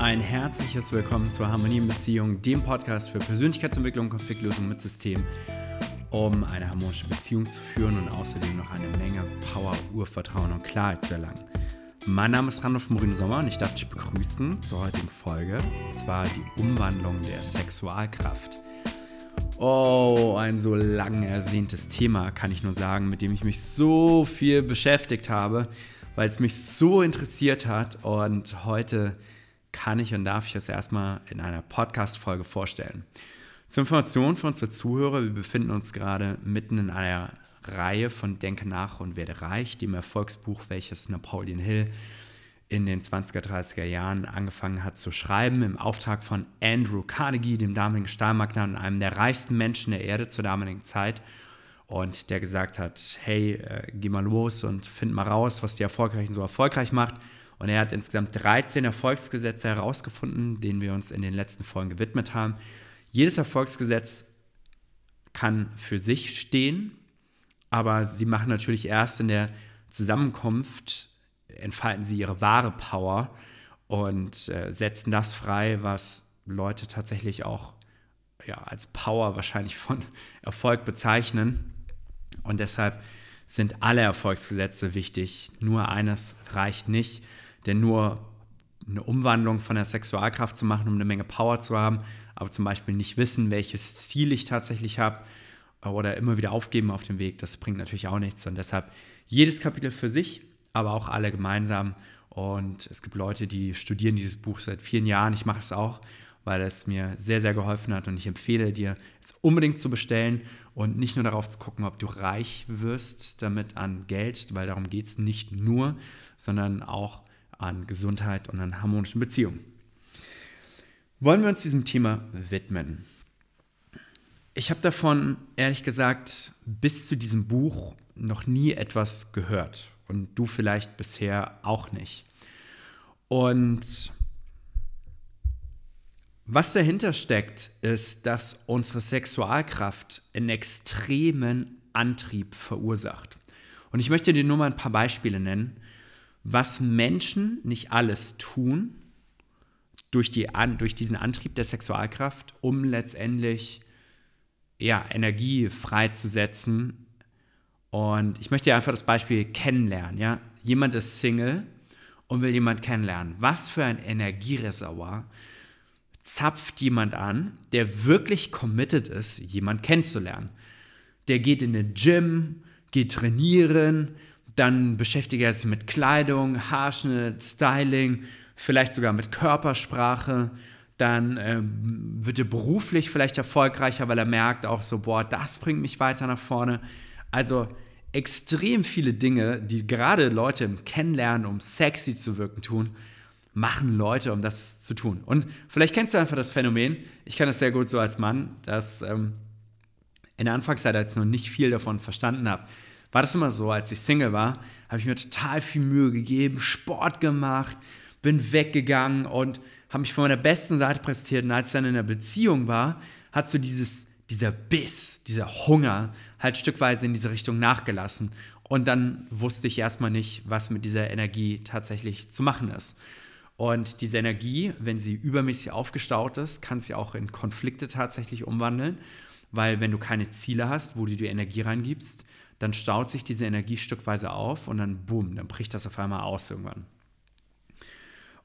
ein herzliches Willkommen zur Harmonie in Beziehung, dem Podcast für Persönlichkeitsentwicklung und Konfliktlösung mit System, um eine harmonische Beziehung zu führen und außerdem noch eine Menge Power, Urvertrauen und Klarheit zu erlangen. Mein Name ist Randolph Morin Sommer und ich darf dich begrüßen zur heutigen Folge, und zwar die Umwandlung der Sexualkraft. Oh, ein so lang ersehntes Thema, kann ich nur sagen, mit dem ich mich so viel beschäftigt habe, weil es mich so interessiert hat und heute kann ich und darf ich es erstmal in einer Podcast-Folge vorstellen. Zur Information für unsere Zuhörer, wir befinden uns gerade mitten in einer Reihe von Denke nach und werde reich, dem Erfolgsbuch, welches Napoleon Hill in den 20er, 30er Jahren angefangen hat zu schreiben, im Auftrag von Andrew Carnegie, dem damaligen Stahlmagnaten, einem der reichsten Menschen der Erde zur damaligen Zeit. Und der gesagt hat, hey, äh, geh mal los und find mal raus, was die Erfolgreichen so erfolgreich macht. Und er hat insgesamt 13 Erfolgsgesetze herausgefunden, denen wir uns in den letzten Folgen gewidmet haben. Jedes Erfolgsgesetz kann für sich stehen, aber sie machen natürlich erst in der Zusammenkunft, entfalten sie ihre wahre Power und äh, setzen das frei, was Leute tatsächlich auch ja, als Power wahrscheinlich von Erfolg bezeichnen. Und deshalb sind alle Erfolgsgesetze wichtig. Nur eines reicht nicht. Denn nur eine Umwandlung von der Sexualkraft zu machen, um eine Menge Power zu haben, aber zum Beispiel nicht wissen, welches Ziel ich tatsächlich habe oder immer wieder aufgeben auf dem Weg, das bringt natürlich auch nichts. Und deshalb jedes Kapitel für sich, aber auch alle gemeinsam. Und es gibt Leute, die studieren dieses Buch seit vielen Jahren. Ich mache es auch, weil es mir sehr, sehr geholfen hat. Und ich empfehle dir, es unbedingt zu bestellen und nicht nur darauf zu gucken, ob du reich wirst damit an Geld, weil darum geht es nicht nur, sondern auch an Gesundheit und an harmonischen Beziehungen. Wollen wir uns diesem Thema widmen? Ich habe davon, ehrlich gesagt, bis zu diesem Buch noch nie etwas gehört und du vielleicht bisher auch nicht. Und was dahinter steckt, ist, dass unsere Sexualkraft einen extremen Antrieb verursacht. Und ich möchte dir nur mal ein paar Beispiele nennen, was Menschen nicht alles tun durch, die, durch diesen Antrieb der Sexualkraft, um letztendlich ja, Energie freizusetzen. Und ich möchte einfach das Beispiel kennenlernen. Ja? Jemand ist Single und will jemand kennenlernen. Was für ein Energiereservoir zapft jemand an, der wirklich committed ist, jemand kennenzulernen. Der geht in den Gym, geht trainieren, dann beschäftigt er sich mit Kleidung, Haarschnitt, Styling, vielleicht sogar mit Körpersprache. Dann äh, wird er beruflich vielleicht erfolgreicher, weil er merkt auch so, boah, das bringt mich weiter nach vorne. Also extrem viele Dinge, die gerade Leute im Kennenlernen, um sexy zu wirken, tun, machen Leute, um das zu tun. Und vielleicht kennst du einfach das Phänomen, ich kann das sehr gut so als Mann, dass ähm, in der Anfangszeit, als ich noch nicht viel davon verstanden habe, war das immer so, als ich Single war, habe ich mir total viel Mühe gegeben, Sport gemacht, bin weggegangen und habe mich von meiner besten Seite präsentiert. Und als ich dann in einer Beziehung war, hat so dieses, dieser Biss, dieser Hunger halt stückweise in diese Richtung nachgelassen. Und dann wusste ich erstmal nicht, was mit dieser Energie tatsächlich zu machen ist. Und diese Energie, wenn sie übermäßig aufgestaut ist, kann sie auch in Konflikte tatsächlich umwandeln, weil wenn du keine Ziele hast, wo du die Energie reingibst, dann staut sich diese Energie stückweise auf und dann boom, dann bricht das auf einmal aus irgendwann.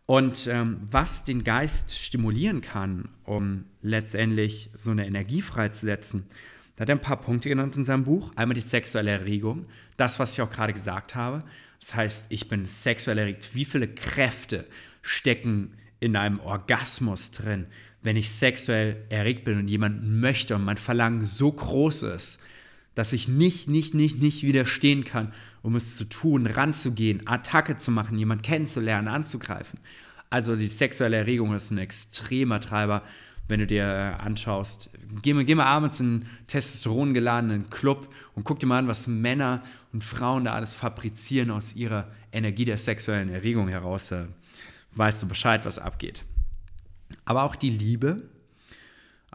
Und ähm, was den Geist stimulieren kann, um letztendlich so eine Energie freizusetzen, da hat er ein paar Punkte genannt in seinem Buch. Einmal die sexuelle Erregung, das, was ich auch gerade gesagt habe. Das heißt, ich bin sexuell erregt. Wie viele Kräfte stecken in einem Orgasmus drin, wenn ich sexuell erregt bin und jemand möchte und mein Verlangen so groß ist, dass ich nicht, nicht, nicht, nicht widerstehen kann, um es zu tun, ranzugehen, Attacke zu machen, jemanden kennenzulernen, anzugreifen. Also die sexuelle Erregung ist ein extremer Treiber, wenn du dir anschaust. Geh geh mal abends in einen testosterongeladenen Club und guck dir mal an, was Männer und Frauen da alles fabrizieren aus ihrer Energie der sexuellen Erregung heraus. Da weißt du Bescheid, was abgeht. Aber auch die Liebe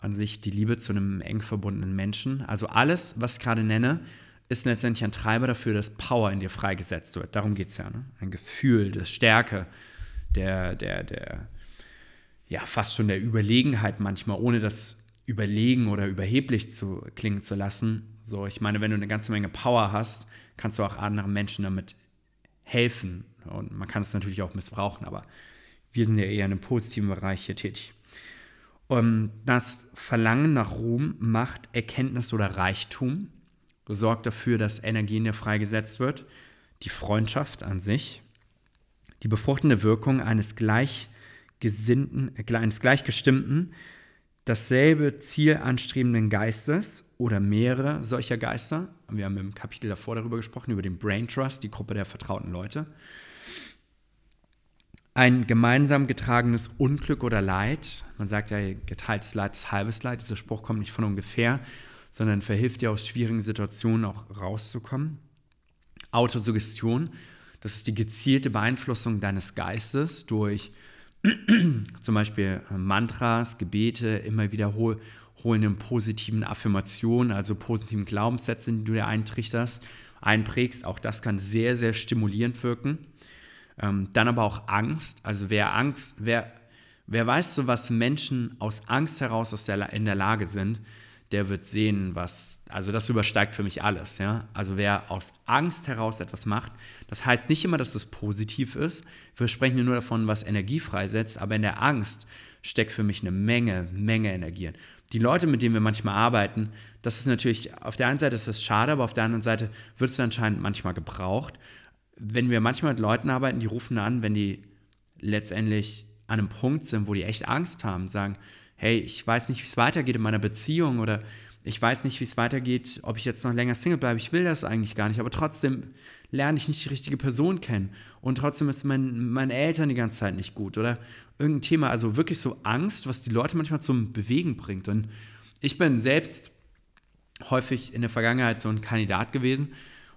an sich die Liebe zu einem eng verbundenen Menschen. Also alles, was ich gerade nenne, ist letztendlich ein Treiber dafür, dass Power in dir freigesetzt wird. Darum geht es ja. Ne? Ein Gefühl, das Stärke, der, der, der, ja, fast schon der Überlegenheit manchmal, ohne das überlegen oder überheblich zu klingen zu lassen. So, ich meine, wenn du eine ganze Menge Power hast, kannst du auch anderen Menschen damit helfen. Und man kann es natürlich auch missbrauchen, aber wir sind ja eher in einem positiven Bereich hier tätig. Und das Verlangen nach Ruhm, Macht, Erkenntnis oder Reichtum sorgt dafür, dass Energie in dir freigesetzt wird. Die Freundschaft an sich, die befruchtende Wirkung eines gleichgesinnten, äh, eines gleichgestimmten, dasselbe Ziel anstrebenden Geistes oder mehrere solcher Geister. Wir haben im Kapitel davor darüber gesprochen, über den Brain Trust, die Gruppe der vertrauten Leute ein gemeinsam getragenes Unglück oder Leid. Man sagt ja, geteiltes Leid ist halbes Leid. Dieser Spruch kommt nicht von ungefähr, sondern verhilft dir aus schwierigen Situationen auch rauszukommen. Autosuggestion, das ist die gezielte Beeinflussung deines Geistes durch zum Beispiel Mantras, Gebete, immer wiederholende positiven Affirmationen, also positiven Glaubenssätze, die du dir eintrichterst, einprägst. Auch das kann sehr, sehr stimulierend wirken. Ähm, dann aber auch Angst. Also wer Angst, wer, wer weiß so, was Menschen aus Angst heraus aus der, in der Lage sind, der wird sehen, was, also das übersteigt für mich alles, ja. Also wer aus Angst heraus etwas macht, das heißt nicht immer, dass es positiv ist. Wir sprechen nur davon, was Energie freisetzt, aber in der Angst steckt für mich eine Menge, Menge Energie. Die Leute, mit denen wir manchmal arbeiten, das ist natürlich, auf der einen Seite ist das schade, aber auf der anderen Seite wird es anscheinend manchmal gebraucht wenn wir manchmal mit Leuten arbeiten, die rufen an, wenn die letztendlich an einem Punkt sind, wo die echt Angst haben, sagen, hey, ich weiß nicht, wie es weitergeht in meiner Beziehung oder ich weiß nicht, wie es weitergeht, ob ich jetzt noch länger Single bleibe, ich will das eigentlich gar nicht, aber trotzdem lerne ich nicht die richtige Person kennen. Und trotzdem ist mein, meine Eltern die ganze Zeit nicht gut oder? Irgendein Thema, also wirklich so Angst, was die Leute manchmal zum Bewegen bringt. Und ich bin selbst häufig in der Vergangenheit so ein Kandidat gewesen,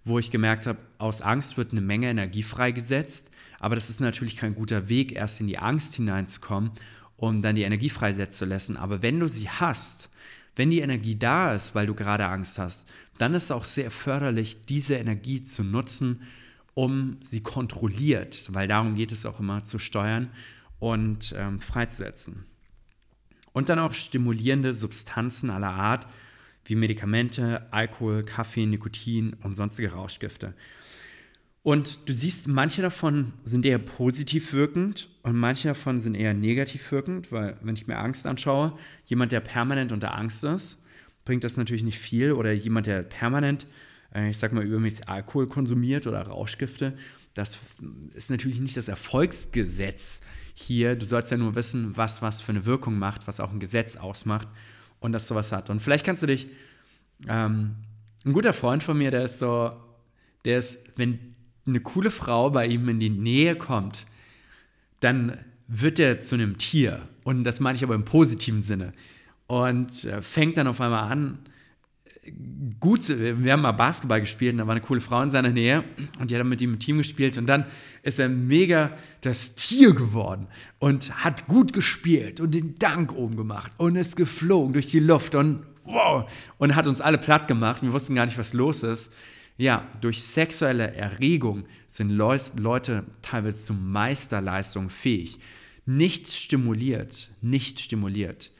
wo ich gemerkt habe, aus Angst wird eine Menge Energie freigesetzt, aber das ist natürlich kein guter Weg, erst in die Angst hineinzukommen, um dann die Energie freisetzen zu lassen. Aber wenn du sie hast, wenn die Energie da ist, weil du gerade Angst hast, dann ist es auch sehr förderlich, diese Energie zu nutzen, um sie kontrolliert, weil darum geht es auch immer, zu steuern und ähm, freizusetzen. Und dann auch stimulierende Substanzen aller Art, wie Medikamente, Alkohol, Kaffee, Nikotin und sonstige Rauschgifte. Und du siehst, manche davon sind eher positiv wirkend und manche davon sind eher negativ wirkend, weil wenn ich mir Angst anschaue, jemand, der permanent unter Angst ist, bringt das natürlich nicht viel. Oder jemand, der permanent, äh, ich sag mal, übermäßig Alkohol konsumiert oder Rauschgifte, das ist natürlich nicht das Erfolgsgesetz hier. Du sollst ja nur wissen, was was für eine Wirkung macht, was auch ein Gesetz ausmacht und das sowas hat. Und vielleicht kannst du dich, ähm, ein guter Freund von mir, der ist so, der ist, wenn eine coole Frau bei ihm in die Nähe kommt, dann wird er zu einem Tier. Und das meine ich aber im positiven Sinne. Und äh, fängt dann auf einmal an, gut, wir haben mal Basketball gespielt und da war eine coole Frau in seiner Nähe und die hat dann mit ihm im Team gespielt und dann ist er mega das Tier geworden und hat gut gespielt und den Dank oben gemacht und ist geflogen durch die Luft und wow und hat uns alle platt gemacht. Wir wussten gar nicht, was los ist. Ja, durch sexuelle Erregung sind Leute teilweise zu Meisterleistungen fähig. Nicht stimuliert, nicht stimuliert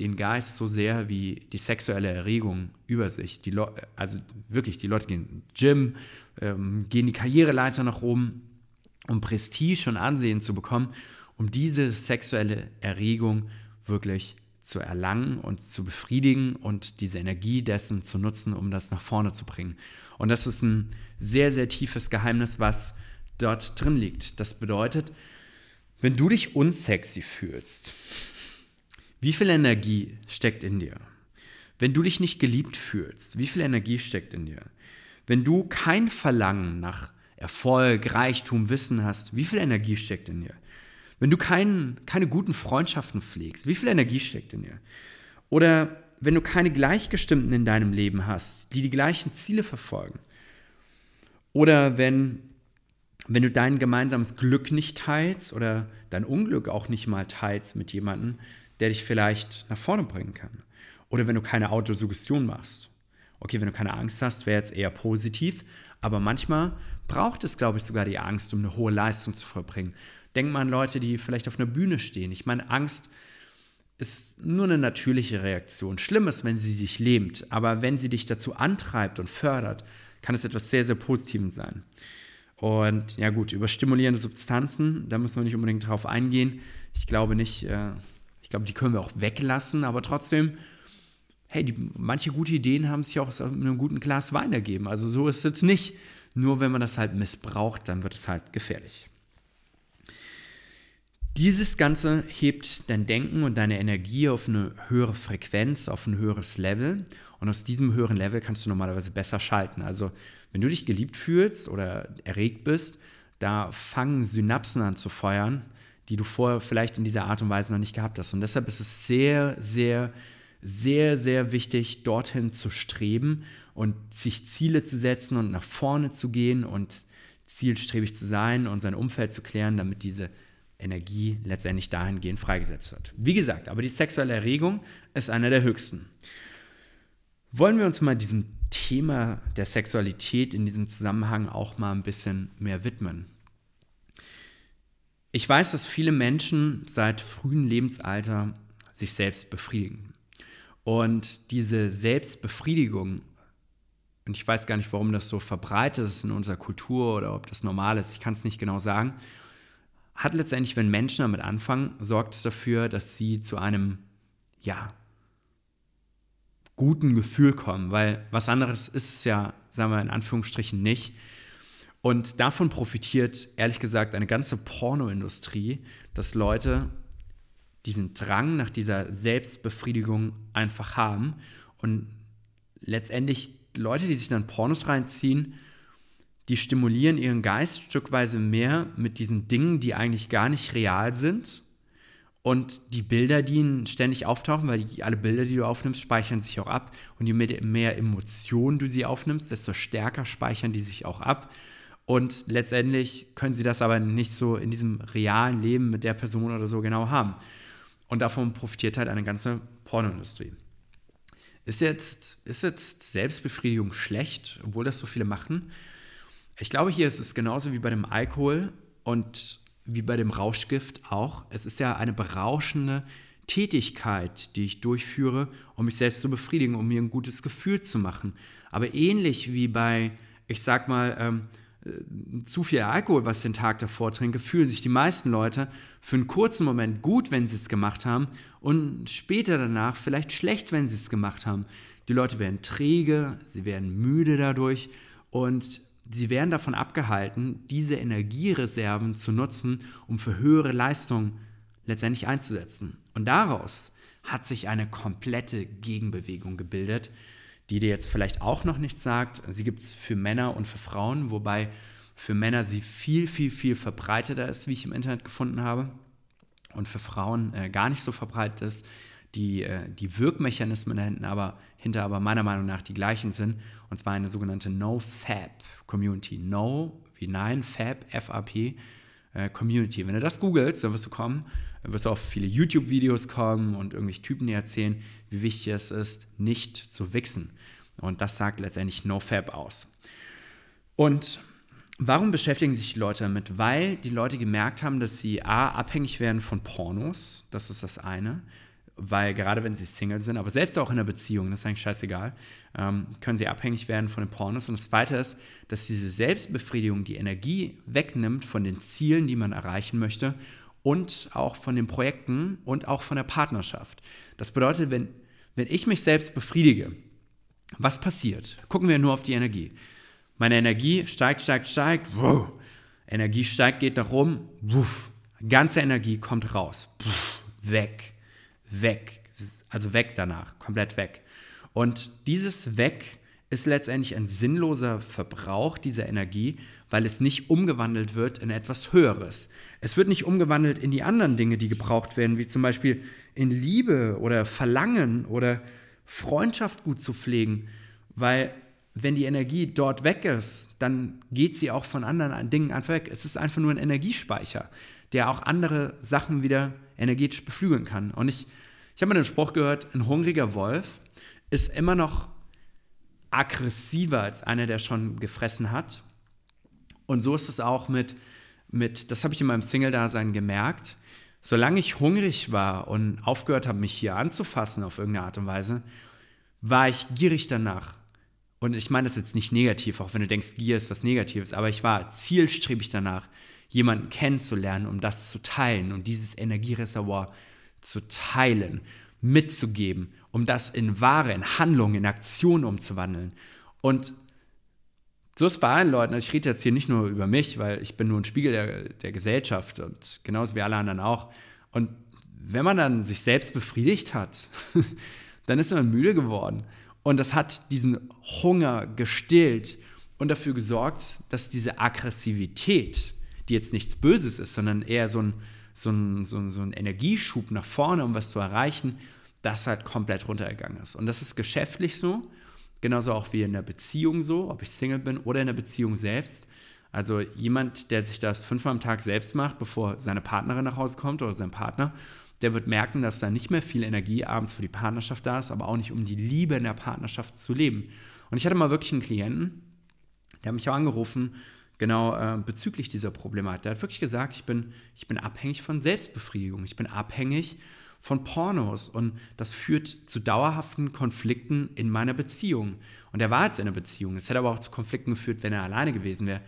den Geist so sehr wie die sexuelle Erregung über sich. Die also wirklich, die Leute gehen Gym, ähm, gehen die Karriereleiter nach oben, um Prestige und Ansehen zu bekommen, um diese sexuelle Erregung wirklich zu erlangen und zu befriedigen und diese Energie dessen zu nutzen, um das nach vorne zu bringen. Und das ist ein sehr, sehr tiefes Geheimnis, was dort drin liegt. Das bedeutet, wenn du dich unsexy fühlst, wie viel Energie steckt in dir? Wenn du dich nicht geliebt fühlst, wie viel Energie steckt in dir? Wenn du kein Verlangen nach Erfolg, Reichtum, Wissen hast, wie viel Energie steckt in dir? Wenn du kein, keine guten Freundschaften pflegst, wie viel Energie steckt in dir? Oder wenn du keine Gleichgestimmten in deinem Leben hast, die die gleichen Ziele verfolgen? Oder wenn, wenn du dein gemeinsames Glück nicht teilst oder dein Unglück auch nicht mal teilst mit jemandem, der dich vielleicht nach vorne bringen kann. Oder wenn du keine Autosuggestion machst. Okay, wenn du keine Angst hast, wäre jetzt eher positiv, aber manchmal braucht es, glaube ich, sogar die Angst, um eine hohe Leistung zu vollbringen. Denk mal an Leute, die vielleicht auf einer Bühne stehen. Ich meine, Angst ist nur eine natürliche Reaktion. Schlimm ist, wenn sie dich lähmt, aber wenn sie dich dazu antreibt und fördert, kann es etwas sehr, sehr Positives sein. Und ja gut, über stimulierende Substanzen, da müssen wir nicht unbedingt drauf eingehen. Ich glaube nicht, äh, ich glaube, die können wir auch weglassen, aber trotzdem, hey, die, manche gute Ideen haben sich auch aus einem guten Glas Wein ergeben. Also so ist es jetzt nicht. Nur wenn man das halt missbraucht, dann wird es halt gefährlich. Dieses Ganze hebt dein Denken und deine Energie auf eine höhere Frequenz, auf ein höheres Level. Und aus diesem höheren Level kannst du normalerweise besser schalten. Also wenn du dich geliebt fühlst oder erregt bist, da fangen Synapsen an zu feuern, die du vorher vielleicht in dieser Art und Weise noch nicht gehabt hast. Und deshalb ist es sehr, sehr, sehr, sehr wichtig, dorthin zu streben und sich Ziele zu setzen und nach vorne zu gehen und zielstrebig zu sein und sein Umfeld zu klären, damit diese Energie letztendlich dahingehend freigesetzt wird. Wie gesagt, aber die sexuelle Erregung ist einer der höchsten. Wollen wir uns mal diesem Thema der Sexualität in diesem Zusammenhang auch mal ein bisschen mehr widmen? Ich weiß, dass viele Menschen seit frühem Lebensalter sich selbst befriedigen. Und diese Selbstbefriedigung, und ich weiß gar nicht, warum das so verbreitet ist in unserer Kultur oder ob das normal ist, ich kann es nicht genau sagen, hat letztendlich, wenn Menschen damit anfangen, sorgt es dafür, dass sie zu einem, ja, guten Gefühl kommen, weil was anderes ist es ja, sagen wir in Anführungsstrichen nicht. Und davon profitiert, ehrlich gesagt, eine ganze Pornoindustrie, dass Leute diesen Drang nach dieser Selbstbefriedigung einfach haben und letztendlich Leute, die sich dann Pornos reinziehen, die stimulieren ihren Geist stückweise mehr mit diesen Dingen, die eigentlich gar nicht real sind. Und die Bilder, die ihnen ständig auftauchen, weil die, alle Bilder, die du aufnimmst, speichern sich auch ab. Und je mehr, mehr Emotionen du sie aufnimmst, desto stärker speichern die sich auch ab. Und letztendlich können sie das aber nicht so in diesem realen Leben mit der Person oder so genau haben. Und davon profitiert halt eine ganze Pornoindustrie. Ist jetzt, ist jetzt Selbstbefriedigung schlecht, obwohl das so viele machen? Ich glaube, hier ist es genauso wie bei dem Alkohol und wie bei dem Rauschgift auch. Es ist ja eine berauschende Tätigkeit, die ich durchführe, um mich selbst zu befriedigen, um mir ein gutes Gefühl zu machen. Aber ähnlich wie bei, ich sag mal, ähm, äh, zu viel Alkohol, was ich den Tag davor trinke, fühlen sich die meisten Leute für einen kurzen Moment gut, wenn sie es gemacht haben und später danach vielleicht schlecht, wenn sie es gemacht haben. Die Leute werden träge, sie werden müde dadurch und sie werden davon abgehalten, diese Energiereserven zu nutzen, um für höhere Leistungen letztendlich einzusetzen. Und daraus hat sich eine komplette Gegenbewegung gebildet, die dir jetzt vielleicht auch noch nichts sagt. Sie gibt es für Männer und für Frauen, wobei für Männer sie viel, viel, viel verbreiteter ist, wie ich im Internet gefunden habe, und für Frauen äh, gar nicht so verbreitet ist. Die, äh, die Wirkmechanismen dahinter aber, hinter aber meiner Meinung nach die gleichen sind, und zwar eine sogenannte No-Fab Community. No wie Nein, Fab, F-A-P, äh, Community. Wenn du das googelst, dann wirst du kommen, wirst du auf viele YouTube-Videos kommen und irgendwelche Typen dir erzählen, wie wichtig es ist, nicht zu wichsen. Und das sagt letztendlich NoFab aus. Und warum beschäftigen sich die Leute damit? Weil die Leute gemerkt haben, dass sie A, abhängig werden von Pornos, das ist das eine weil gerade wenn sie Single sind, aber selbst auch in einer Beziehung, das ist eigentlich scheißegal, ähm, können sie abhängig werden von den Pornos. Und das Zweite ist, dass diese Selbstbefriedigung die Energie wegnimmt von den Zielen, die man erreichen möchte und auch von den Projekten und auch von der Partnerschaft. Das bedeutet, wenn, wenn ich mich selbst befriedige, was passiert? Gucken wir nur auf die Energie. Meine Energie steigt, steigt, steigt, wow. Energie steigt, geht nach oben, wuff. ganze Energie kommt raus, Puff, weg weg. Also weg danach, komplett weg. Und dieses Weg ist letztendlich ein sinnloser Verbrauch dieser Energie, weil es nicht umgewandelt wird in etwas Höheres. Es wird nicht umgewandelt in die anderen Dinge, die gebraucht werden, wie zum Beispiel in Liebe oder Verlangen oder Freundschaft gut zu pflegen, weil wenn die Energie dort weg ist, dann geht sie auch von anderen Dingen einfach weg. Es ist einfach nur ein Energiespeicher, der auch andere Sachen wieder energetisch beflügeln kann. Und ich ich habe mal den Spruch gehört, ein hungriger Wolf ist immer noch aggressiver als einer, der schon gefressen hat. Und so ist es auch mit mit, das habe ich in meinem Single-Dasein gemerkt, solange ich hungrig war und aufgehört habe, mich hier anzufassen auf irgendeine Art und Weise, war ich gierig danach. Und ich meine das jetzt nicht negativ, auch wenn du denkst, Gier ist was Negatives, aber ich war zielstrebig danach, jemanden kennenzulernen, um das zu teilen und dieses Energiereservoir zu teilen, mitzugeben, um das in Ware, in Handlung, in Aktion umzuwandeln. Und so ist bei allen Leuten, also ich rede jetzt hier nicht nur über mich, weil ich bin nur ein Spiegel der, der Gesellschaft und genauso wie alle anderen auch. Und wenn man dann sich selbst befriedigt hat, dann ist man müde geworden. Und das hat diesen Hunger gestillt und dafür gesorgt, dass diese Aggressivität, die jetzt nichts Böses ist, sondern eher so ein, so ein, so ein, so ein Energieschub nach vorne, um was zu erreichen, das halt komplett runtergegangen ist. Und das ist geschäftlich so, genauso auch wie in der Beziehung so, ob ich Single bin oder in der Beziehung selbst. Also jemand, der sich das fünfmal am Tag selbst macht, bevor seine Partnerin nach Hause kommt oder sein Partner, der wird merken, dass da nicht mehr viel Energie abends für die Partnerschaft da ist, aber auch nicht um die Liebe in der Partnerschaft zu leben. Und ich hatte mal wirklich einen Klienten, der hat mich auch angerufen, genau äh, bezüglich dieser Problematik. Der hat wirklich gesagt, ich bin, ich bin abhängig von Selbstbefriedigung, ich bin abhängig von Pornos und das führt zu dauerhaften Konflikten in meiner Beziehung. Und er war jetzt in einer Beziehung. Es hätte aber auch zu Konflikten geführt, wenn er alleine gewesen wäre.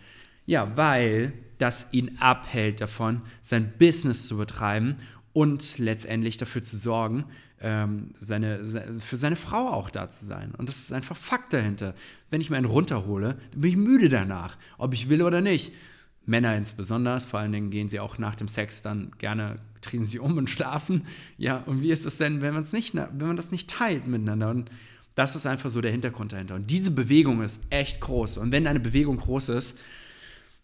Ja, weil das ihn abhält davon, sein Business zu betreiben und letztendlich dafür zu sorgen, ähm, seine, für seine Frau auch da zu sein. Und das ist einfach Fakt dahinter. Wenn ich mir einen runterhole, bin ich müde danach, ob ich will oder nicht. Männer insbesondere, vor allen Dingen gehen sie auch nach dem Sex dann gerne, drehen sie um und schlafen. Ja, und wie ist es denn, wenn, man's nicht, wenn man das nicht teilt miteinander? Und das ist einfach so der Hintergrund dahinter. Und diese Bewegung ist echt groß. Und wenn eine Bewegung groß ist,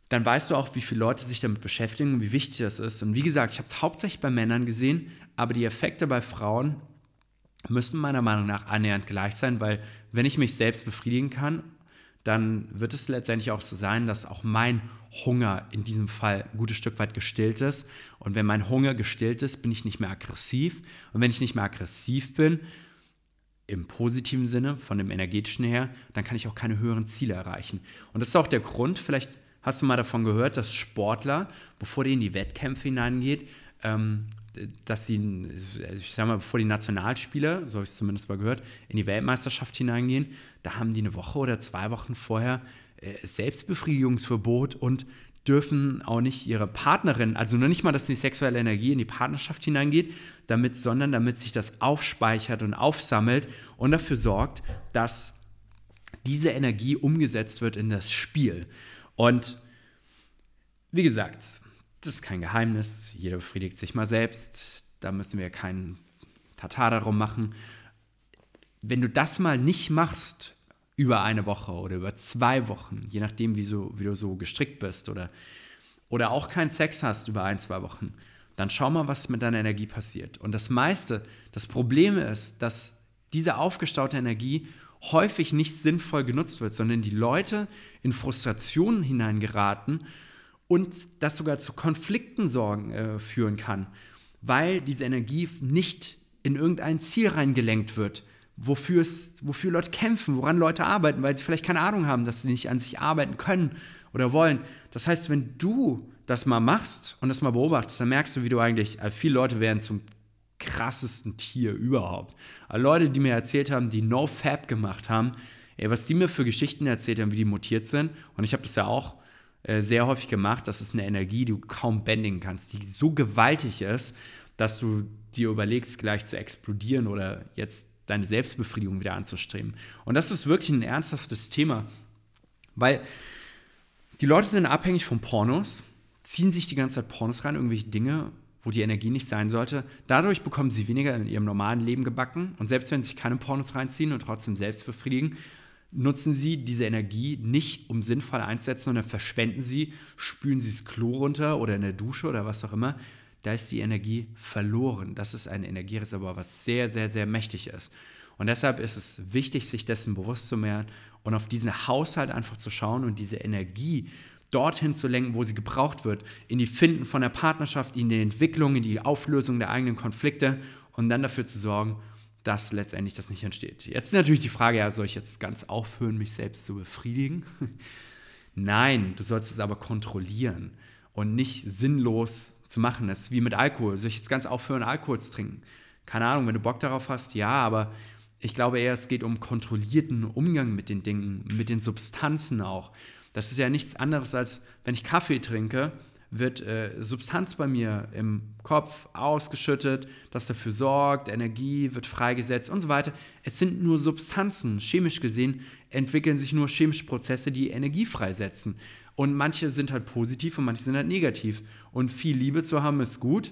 dann weißt du auch, wie viele Leute sich damit beschäftigen und wie wichtig das ist. Und wie gesagt, ich habe es hauptsächlich bei Männern gesehen, aber die Effekte bei Frauen müssten meiner Meinung nach annähernd gleich sein, weil wenn ich mich selbst befriedigen kann, dann wird es letztendlich auch so sein, dass auch mein Hunger in diesem Fall ein gutes Stück weit gestillt ist. Und wenn mein Hunger gestillt ist, bin ich nicht mehr aggressiv. Und wenn ich nicht mehr aggressiv bin, im positiven Sinne, von dem energetischen her, dann kann ich auch keine höheren Ziele erreichen. Und das ist auch der Grund, vielleicht Hast du mal davon gehört, dass Sportler, bevor die in die Wettkämpfe hineingeht, ähm, dass sie, ich sag mal, bevor die Nationalspieler, so habe ich es zumindest mal gehört, in die Weltmeisterschaft hineingehen, da haben die eine Woche oder zwei Wochen vorher äh, Selbstbefriedigungsverbot und dürfen auch nicht ihre Partnerin, also nur nicht mal, dass die sexuelle Energie in die Partnerschaft hineingeht, damit, sondern damit sich das aufspeichert und aufsammelt und dafür sorgt, dass diese Energie umgesetzt wird in das Spiel. Und wie gesagt, das ist kein Geheimnis. Jeder befriedigt sich mal selbst. Da müssen wir keinen Tatar darum machen. Wenn du das mal nicht machst über eine Woche oder über zwei Wochen, je nachdem, wie, so, wie du so gestrickt bist oder, oder auch keinen Sex hast über ein, zwei Wochen, dann schau mal, was mit deiner Energie passiert. Und das meiste, das Problem ist, dass diese aufgestaute Energie häufig nicht sinnvoll genutzt wird, sondern die Leute in Frustrationen hineingeraten und das sogar zu Konflikten sorgen, äh, führen kann, weil diese Energie nicht in irgendein Ziel reingelenkt wird, wofür, es, wofür Leute kämpfen, woran Leute arbeiten, weil sie vielleicht keine Ahnung haben, dass sie nicht an sich arbeiten können oder wollen. Das heißt, wenn du das mal machst und das mal beobachtest, dann merkst du, wie du eigentlich, also viele Leute werden zum krassesten Tier überhaupt. Aber Leute, die mir erzählt haben, die No Fab gemacht haben, ey, was die mir für Geschichten erzählt haben, wie die mutiert sind, und ich habe das ja auch äh, sehr häufig gemacht, das ist eine Energie, die du kaum bändigen kannst, die so gewaltig ist, dass du dir überlegst, gleich zu explodieren oder jetzt deine Selbstbefriedigung wieder anzustreben. Und das ist wirklich ein ernsthaftes Thema, weil die Leute sind abhängig von Pornos, ziehen sich die ganze Zeit Pornos rein, irgendwelche Dinge wo die Energie nicht sein sollte. Dadurch bekommen sie weniger in ihrem normalen Leben gebacken. Und selbst wenn sie sich keine Pornos reinziehen und trotzdem selbst befriedigen, nutzen sie diese Energie nicht, um sinnvoll einzusetzen, sondern verschwenden sie, spülen sie das Klo runter oder in der Dusche oder was auch immer. Da ist die Energie verloren. Das ist ein Energiereservoir, was sehr, sehr, sehr mächtig ist. Und deshalb ist es wichtig, sich dessen bewusst zu werden und auf diesen Haushalt einfach zu schauen und diese Energie dorthin zu lenken, wo sie gebraucht wird, in die Finden von der Partnerschaft, in die Entwicklung, in die Auflösung der eigenen Konflikte und dann dafür zu sorgen, dass letztendlich das nicht entsteht. Jetzt ist natürlich die Frage, ja, soll ich jetzt ganz aufhören, mich selbst zu befriedigen? Nein, du sollst es aber kontrollieren. und nicht sinnlos zu machen. Das ist wie mit Alkohol. Soll ich jetzt ganz aufhören, Alkohol zu trinken? Keine Ahnung, wenn du Bock darauf hast, ja, aber ich glaube eher, es geht um kontrollierten Umgang mit den Dingen, mit den Substanzen auch. Das ist ja nichts anderes als, wenn ich Kaffee trinke, wird äh, Substanz bei mir im Kopf ausgeschüttet, das dafür sorgt, Energie wird freigesetzt und so weiter. Es sind nur Substanzen. Chemisch gesehen entwickeln sich nur chemische Prozesse, die Energie freisetzen. Und manche sind halt positiv und manche sind halt negativ. Und viel Liebe zu haben ist gut,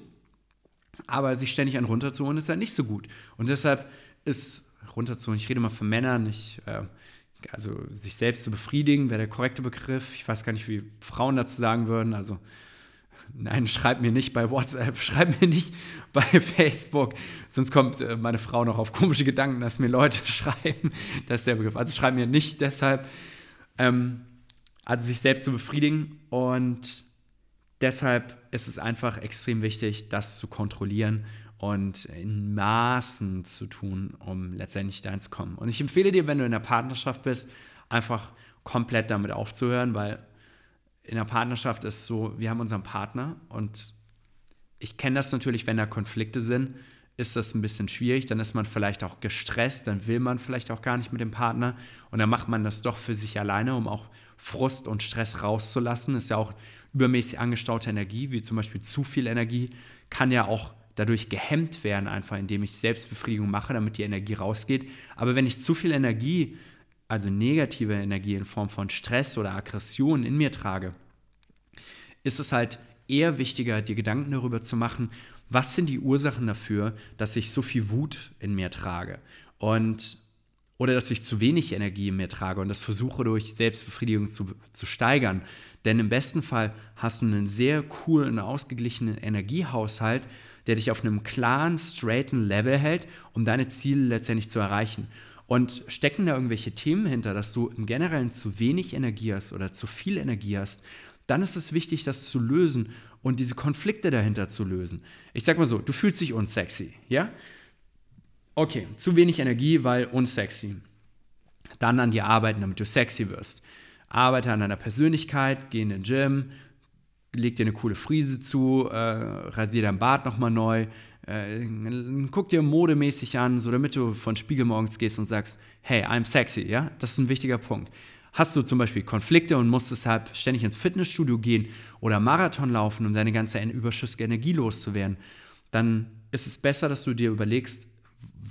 aber sich ständig an runterzuholen ist halt nicht so gut. Und deshalb ist runterzuholen, ich rede mal von Männern, ich, äh, also sich selbst zu befriedigen, wäre der korrekte Begriff. Ich weiß gar nicht, wie Frauen dazu sagen würden. Also Nein, schreib mir nicht bei WhatsApp, schreib mir nicht bei Facebook, sonst kommt äh, meine Frau noch auf komische Gedanken, dass mir Leute schreiben. Das ist der Begriff. Also schreib mir nicht deshalb, ähm, also sich selbst zu befriedigen und deshalb ist es einfach extrem wichtig, das zu kontrollieren und in Maßen zu tun, um letztendlich dahin zu kommen. Und ich empfehle dir, wenn du in der Partnerschaft bist, einfach komplett damit aufzuhören, weil in der Partnerschaft ist so, wir haben unseren Partner und ich kenne das natürlich, wenn da Konflikte sind, ist das ein bisschen schwierig, dann ist man vielleicht auch gestresst, dann will man vielleicht auch gar nicht mit dem Partner und dann macht man das doch für sich alleine, um auch Frust und Stress rauszulassen. Ist ja auch übermäßig angestaute Energie, wie zum Beispiel zu viel Energie, kann ja auch dadurch gehemmt werden, einfach indem ich Selbstbefriedigung mache, damit die Energie rausgeht. Aber wenn ich zu viel Energie also negative Energie in Form von Stress oder Aggression in mir trage, ist es halt eher wichtiger, dir Gedanken darüber zu machen, was sind die Ursachen dafür, dass ich so viel Wut in mir trage und oder dass ich zu wenig Energie in mir trage und das versuche durch Selbstbefriedigung zu, zu steigern. Denn im besten Fall hast du einen sehr coolen, ausgeglichenen Energiehaushalt, der dich auf einem klaren, straighten Level hält, um deine Ziele letztendlich zu erreichen. Und stecken da irgendwelche Themen hinter, dass du im Generellen zu wenig Energie hast oder zu viel Energie hast, dann ist es wichtig, das zu lösen und diese Konflikte dahinter zu lösen. Ich sag mal so, du fühlst dich unsexy, ja? Okay, zu wenig Energie, weil unsexy. Dann an dir arbeiten, damit du sexy wirst. Arbeite an deiner Persönlichkeit, geh in den Gym, leg dir eine coole Frise zu, äh, rasier dein Bart nochmal neu, äh, guck dir modemäßig an, so damit du von Spiegel morgens gehst und sagst, hey, I'm sexy, ja? Das ist ein wichtiger Punkt. Hast du zum Beispiel Konflikte und musst deshalb ständig ins Fitnessstudio gehen oder Marathon laufen, um deine ganze überschüssige Energie loszuwerden, dann ist es besser, dass du dir überlegst,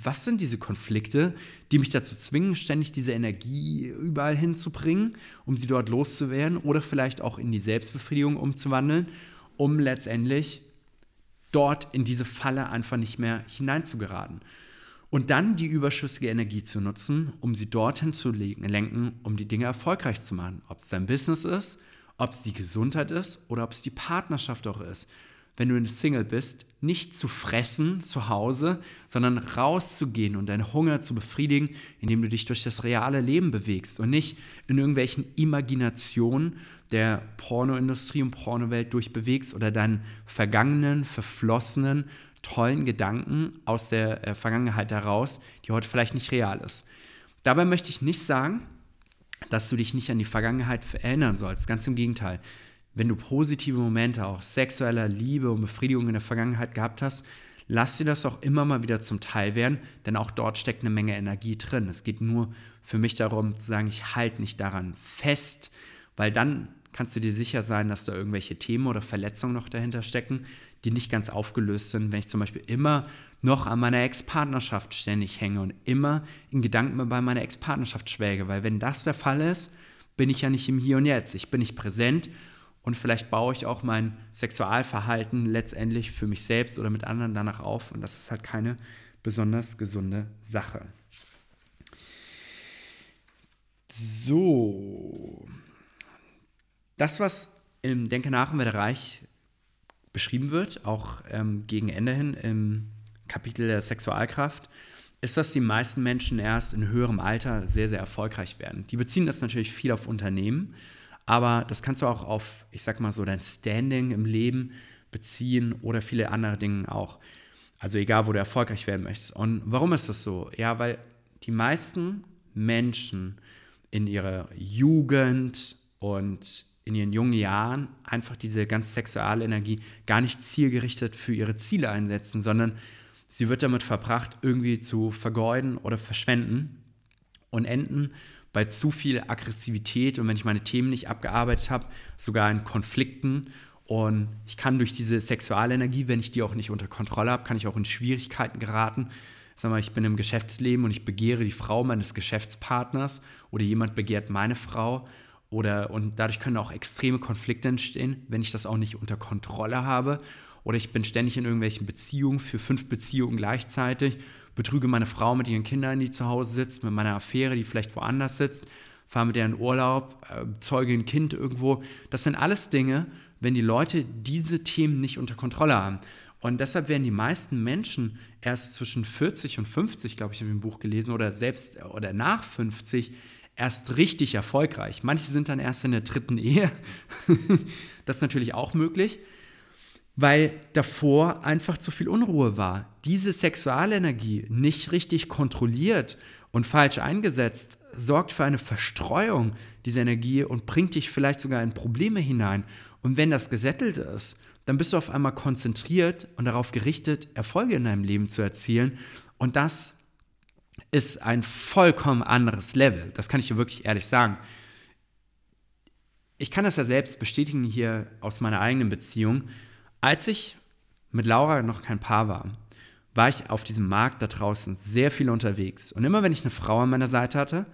was sind diese Konflikte, die mich dazu zwingen, ständig diese Energie überall hinzubringen, um sie dort loszuwerden oder vielleicht auch in die Selbstbefriedigung umzuwandeln, um letztendlich dort in diese Falle einfach nicht mehr hineinzugeraten. Und dann die überschüssige Energie zu nutzen, um sie dorthin zu lenken, um die Dinge erfolgreich zu machen. Ob es dein Business ist, ob es die Gesundheit ist oder ob es die Partnerschaft auch ist. Wenn du Single bist, nicht zu fressen zu Hause, sondern rauszugehen und deinen Hunger zu befriedigen, indem du dich durch das reale Leben bewegst und nicht in irgendwelchen Imaginationen der Pornoindustrie und Pornowelt durchbewegst oder deinen vergangenen, verflossenen, tollen Gedanken aus der äh, Vergangenheit heraus, die heute vielleicht nicht real ist. Dabei möchte ich nicht sagen, dass du dich nicht an die Vergangenheit erinnern sollst. Ganz im Gegenteil. Wenn du positive Momente auch sexueller Liebe und Befriedigung in der Vergangenheit gehabt hast, lass dir das auch immer mal wieder zum Teil werden, denn auch dort steckt eine Menge Energie drin. Es geht nur für mich darum zu sagen, ich halte nicht daran fest, weil dann kannst du dir sicher sein, dass da irgendwelche Themen oder Verletzungen noch dahinter stecken, die nicht ganz aufgelöst sind. Wenn ich zum Beispiel immer noch an meiner Ex-Partnerschaft ständig hänge und immer in Gedanken bei meiner Ex-Partnerschaft schwelge, weil wenn das der Fall ist, bin ich ja nicht im Hier und Jetzt. Ich bin nicht präsent und vielleicht baue ich auch mein Sexualverhalten letztendlich für mich selbst oder mit anderen danach auf und das ist halt keine besonders gesunde Sache. So, das, was im Denke nach im Reich beschrieben wird, auch ähm, gegen Ende hin im Kapitel der Sexualkraft, ist, dass die meisten Menschen erst in höherem Alter sehr, sehr erfolgreich werden. Die beziehen das natürlich viel auf Unternehmen, aber das kannst du auch auf, ich sag mal so, dein Standing im Leben beziehen oder viele andere Dinge auch. Also egal, wo du erfolgreich werden möchtest. Und warum ist das so? Ja, weil die meisten Menschen in ihrer Jugend und in ihren jungen Jahren einfach diese ganze Sexualenergie gar nicht zielgerichtet für ihre Ziele einsetzen, sondern sie wird damit verbracht, irgendwie zu vergeuden oder verschwenden und enden bei zu viel Aggressivität und wenn ich meine Themen nicht abgearbeitet habe, sogar in Konflikten. Und ich kann durch diese Sexualenergie, wenn ich die auch nicht unter Kontrolle habe, kann ich auch in Schwierigkeiten geraten. Sag mal, ich bin im Geschäftsleben und ich begehre die Frau meines Geschäftspartners oder jemand begehrt meine Frau oder und dadurch können auch extreme Konflikte entstehen, wenn ich das auch nicht unter Kontrolle habe. Oder ich bin ständig in irgendwelchen Beziehungen für fünf Beziehungen gleichzeitig betrüge meine Frau mit ihren Kindern, die zu Hause sitzt, mit meiner Affäre, die vielleicht woanders sitzt, fahre mit der in Urlaub, äh, zeuge ein Kind irgendwo. Das sind alles Dinge, wenn die Leute diese Themen nicht unter Kontrolle haben. Und deshalb werden die meisten Menschen erst zwischen 40 und 50, glaube ich, in dem Buch gelesen, oder selbst oder nach 50 erst richtig erfolgreich. Manche sind dann erst in der dritten Ehe. das ist natürlich auch möglich weil davor einfach zu viel Unruhe war. Diese Sexualenergie nicht richtig kontrolliert und falsch eingesetzt, sorgt für eine Verstreuung dieser Energie und bringt dich vielleicht sogar in Probleme hinein. Und wenn das gesettelt ist, dann bist du auf einmal konzentriert und darauf gerichtet, Erfolge in deinem Leben zu erzielen. Und das ist ein vollkommen anderes Level. Das kann ich dir wirklich ehrlich sagen. Ich kann das ja selbst bestätigen hier aus meiner eigenen Beziehung. Als ich mit Laura noch kein Paar war, war ich auf diesem Markt da draußen sehr viel unterwegs. Und immer wenn ich eine Frau an meiner Seite hatte,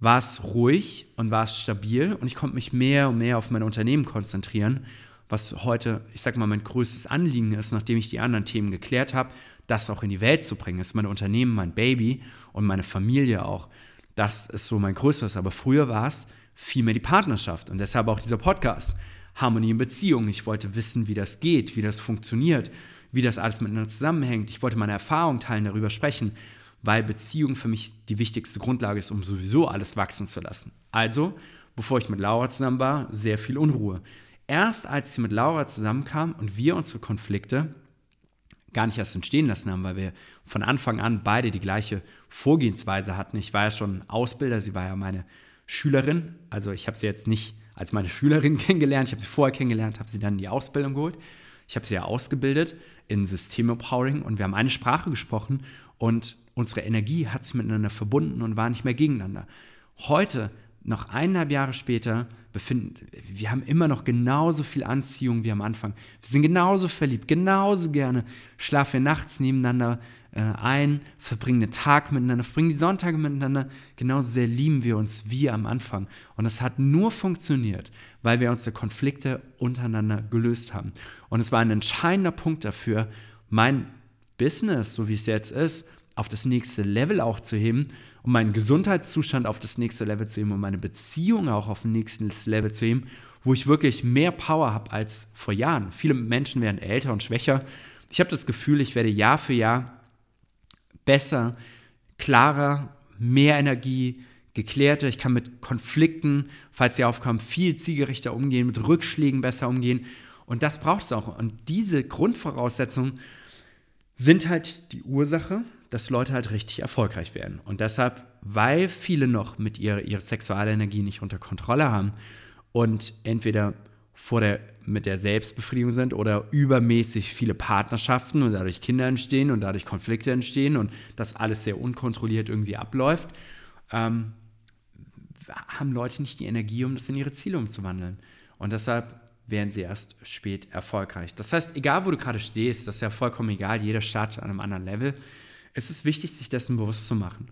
war es ruhig und war es stabil und ich konnte mich mehr und mehr auf mein Unternehmen konzentrieren, was heute, ich sag mal, mein größtes Anliegen ist, nachdem ich die anderen Themen geklärt habe, das auch in die Welt zu bringen. Das ist mein Unternehmen, mein Baby und meine Familie auch. Das ist so mein größeres. Aber früher war es vielmehr die Partnerschaft und deshalb auch dieser Podcast. Harmonie in Beziehungen. Ich wollte wissen, wie das geht, wie das funktioniert, wie das alles miteinander zusammenhängt. Ich wollte meine Erfahrungen teilen, darüber sprechen, weil Beziehung für mich die wichtigste Grundlage ist, um sowieso alles wachsen zu lassen. Also, bevor ich mit Laura zusammen war, sehr viel Unruhe. Erst als ich mit Laura zusammenkam und wir unsere Konflikte gar nicht erst entstehen lassen haben, weil wir von Anfang an beide die gleiche Vorgehensweise hatten. Ich war ja schon Ausbilder, sie war ja meine Schülerin, also ich habe sie jetzt nicht als meine Schülerin kennengelernt. Ich habe sie vorher kennengelernt, habe sie dann in die Ausbildung geholt. Ich habe sie ja ausgebildet in System-Empowering und wir haben eine Sprache gesprochen und unsere Energie hat sich miteinander verbunden und war nicht mehr gegeneinander. Heute, noch eineinhalb Jahre später, befinden wir haben immer noch genauso viel Anziehung wie am Anfang. Wir sind genauso verliebt, genauso gerne schlafen wir nachts nebeneinander, äh, ein, verbringen den Tag miteinander, verbringen die Sonntage miteinander. Genauso sehr lieben wir uns wie am Anfang. Und das hat nur funktioniert, weil wir unsere Konflikte untereinander gelöst haben. Und es war ein entscheidender Punkt dafür, mein Business, so wie es jetzt ist, auf das nächste Level auch zu heben, um meinen Gesundheitszustand auf das nächste Level zu heben, um meine Beziehung auch auf ein nächstes Level zu heben, wo ich wirklich mehr Power habe als vor Jahren. Viele Menschen werden älter und schwächer. Ich habe das Gefühl, ich werde Jahr für Jahr besser, klarer, mehr Energie, geklärter. Ich kann mit Konflikten, falls sie aufkommen, viel zielgerichter umgehen, mit Rückschlägen besser umgehen. Und das braucht es auch. Und diese Grundvoraussetzungen sind halt die Ursache, dass Leute halt richtig erfolgreich werden. Und deshalb, weil viele noch mit ihrer, ihrer Sexualenergie nicht unter Kontrolle haben und entweder vor der, mit der Selbstbefriedigung sind oder übermäßig viele Partnerschaften und dadurch Kinder entstehen und dadurch Konflikte entstehen und das alles sehr unkontrolliert irgendwie abläuft, ähm, haben Leute nicht die Energie, um das in ihre Ziele umzuwandeln. Und deshalb werden sie erst spät erfolgreich. Das heißt, egal wo du gerade stehst, das ist ja vollkommen egal, jeder startet an einem anderen Level. Es ist wichtig, sich dessen bewusst zu machen.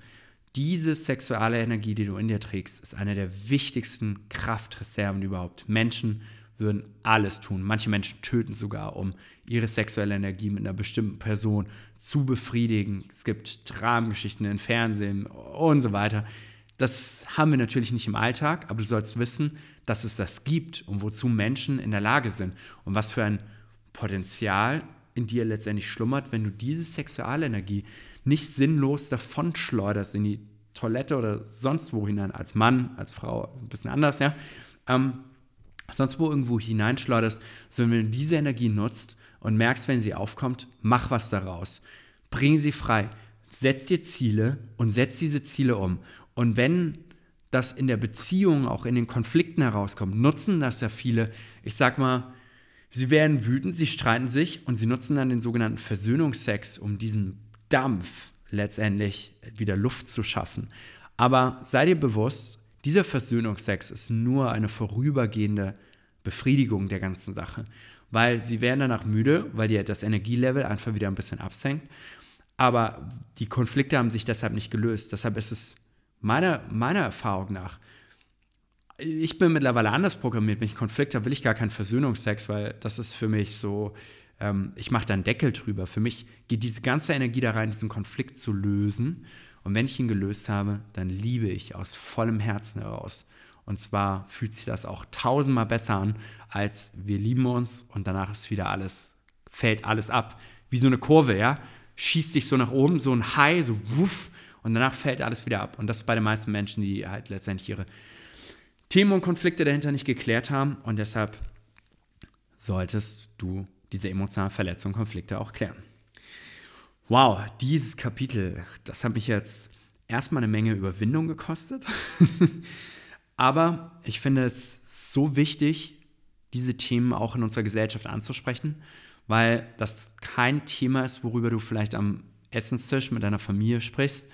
Diese sexuelle Energie, die du in dir trägst, ist eine der wichtigsten Kraftreserven überhaupt. Menschen würden alles tun. Manche Menschen töten sogar, um ihre sexuelle Energie mit einer bestimmten Person zu befriedigen. Es gibt Dramengeschichten im Fernsehen und so weiter. Das haben wir natürlich nicht im Alltag, aber du sollst wissen, dass es das gibt und wozu Menschen in der Lage sind und was für ein Potenzial in dir letztendlich schlummert, wenn du diese Sexualenergie nicht sinnlos davonschleuderst in die Toilette oder sonst wo hinein, als Mann, als Frau, ein bisschen anders, ja. Ähm, sonst wo irgendwo hineinschleuderst, sondern wenn du diese Energie nutzt und merkst, wenn sie aufkommt, mach was daraus. Bring sie frei. Setz dir Ziele und setz diese Ziele um. Und wenn das in der Beziehung, auch in den Konflikten herauskommt, nutzen das ja viele, ich sag mal, sie werden wütend, sie streiten sich und sie nutzen dann den sogenannten Versöhnungsex, um diesen Dampf letztendlich wieder Luft zu schaffen. Aber sei dir bewusst, dieser Versöhnungsex ist nur eine vorübergehende Befriedigung der ganzen Sache, weil sie werden danach müde, weil dir das Energielevel einfach wieder ein bisschen absenkt. Aber die Konflikte haben sich deshalb nicht gelöst. Deshalb ist es meiner, meiner Erfahrung nach, ich bin mittlerweile anders programmiert. Wenn ich Konflikte habe, will ich gar keinen Versöhnungsex, weil das ist für mich so, ähm, ich mache da einen Deckel drüber. Für mich geht diese ganze Energie da rein, diesen Konflikt zu lösen. Und wenn ich ihn gelöst habe, dann liebe ich aus vollem Herzen heraus. Und zwar fühlt sich das auch tausendmal besser an, als wir lieben uns und danach ist wieder alles, fällt alles ab. Wie so eine Kurve, ja? Schießt sich so nach oben, so ein High, so wuff, und danach fällt alles wieder ab. Und das ist bei den meisten Menschen, die halt letztendlich ihre Themen und Konflikte dahinter nicht geklärt haben. Und deshalb solltest du diese emotionalen Verletzungen, Konflikte auch klären. Wow, dieses Kapitel, das hat mich jetzt erstmal eine Menge Überwindung gekostet. Aber ich finde es so wichtig, diese Themen auch in unserer Gesellschaft anzusprechen, weil das kein Thema ist, worüber du vielleicht am Essenstisch mit deiner Familie sprichst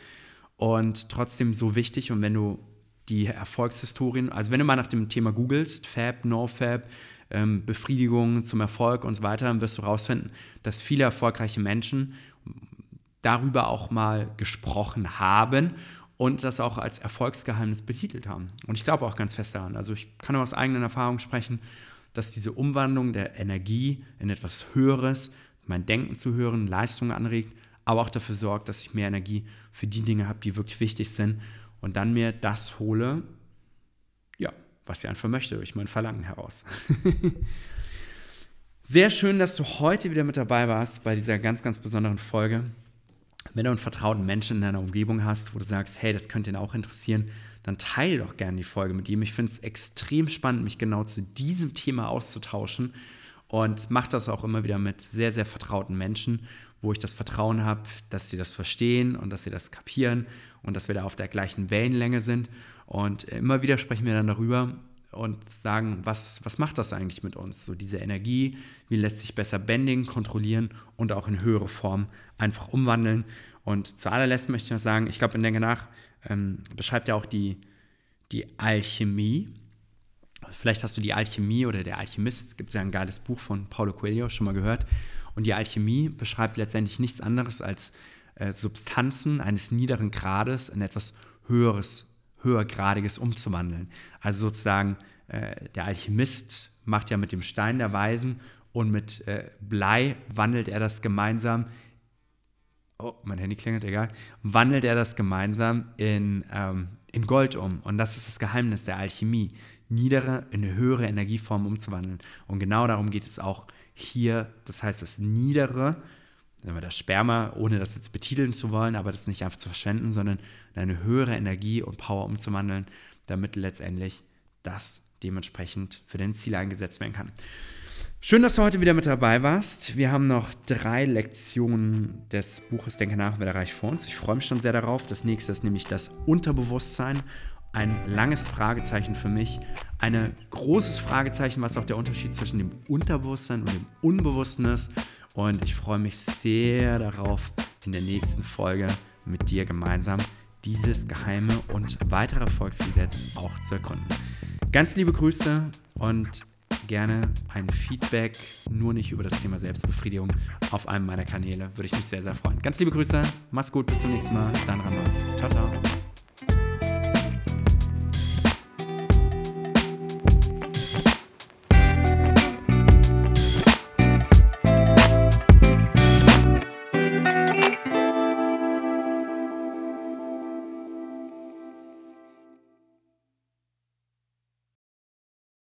und trotzdem so wichtig. Und wenn du die Erfolgshistorien, also wenn du mal nach dem Thema googelst, Fab, No-Fab, ähm, Befriedigung zum Erfolg und so weiter, dann wirst du herausfinden, dass viele erfolgreiche Menschen darüber auch mal gesprochen haben und das auch als Erfolgsgeheimnis betitelt haben. Und ich glaube auch ganz fest daran. Also ich kann nur aus eigenen Erfahrungen sprechen, dass diese Umwandlung der Energie in etwas Höheres, mein Denken zu hören, Leistungen anregt, aber auch dafür sorgt, dass ich mehr Energie für die Dinge habe, die wirklich wichtig sind und dann mir das hole, ja, was ich einfach möchte, durch mein Verlangen heraus. Sehr schön, dass du heute wieder mit dabei warst bei dieser ganz, ganz besonderen Folge. Wenn du einen vertrauten Menschen in deiner Umgebung hast, wo du sagst, hey, das könnte ihn auch interessieren, dann teile doch gerne die Folge mit ihm. Ich finde es extrem spannend, mich genau zu diesem Thema auszutauschen und mache das auch immer wieder mit sehr, sehr vertrauten Menschen, wo ich das Vertrauen habe, dass sie das verstehen und dass sie das kapieren und dass wir da auf der gleichen Wellenlänge sind. Und immer wieder sprechen wir dann darüber und sagen, was, was macht das eigentlich mit uns? So diese Energie, wie lässt sich besser bändigen, kontrollieren und auch in höhere Form einfach umwandeln. Und zu allerletzt möchte ich noch sagen, ich glaube, in Denke nach ähm, beschreibt ja auch die, die Alchemie. Vielleicht hast du die Alchemie oder der Alchemist, gibt es ja ein geiles Buch von Paulo Coelho, schon mal gehört. Und die Alchemie beschreibt letztendlich nichts anderes als äh, Substanzen eines niederen Grades in etwas Höheres, höhergradiges umzuwandeln. Also sozusagen äh, der Alchemist macht ja mit dem Stein der Weisen und mit äh, Blei wandelt er das gemeinsam. Oh, mein Handy klingelt, egal. Wandelt er das gemeinsam in, ähm, in Gold um. Und das ist das Geheimnis der Alchemie. Niedere in eine höhere Energieform umzuwandeln. Und genau darum geht es auch hier. Das heißt, das Niedere sagen wir, das Sperma, ohne das jetzt betiteln zu wollen, aber das nicht einfach zu verschwenden, sondern in eine höhere Energie und Power umzuwandeln, damit letztendlich das dementsprechend für dein Ziel eingesetzt werden kann. Schön, dass du heute wieder mit dabei warst. Wir haben noch drei Lektionen des Buches Denke nach, wer reicht vor uns. Ich freue mich schon sehr darauf. Das nächste ist nämlich das Unterbewusstsein. Ein langes Fragezeichen für mich. Ein großes Fragezeichen, was auch der Unterschied zwischen dem Unterbewusstsein und dem Unbewussten ist. Und ich freue mich sehr darauf, in der nächsten Folge mit dir gemeinsam dieses geheime und weitere Erfolgsgesetz auch zu erkunden. Ganz liebe Grüße und gerne ein Feedback, nur nicht über das Thema Selbstbefriedigung, auf einem meiner Kanäle. Würde ich mich sehr, sehr freuen. Ganz liebe Grüße, mach's gut, bis zum nächsten Mal. Dein Randolph. Ciao, ciao.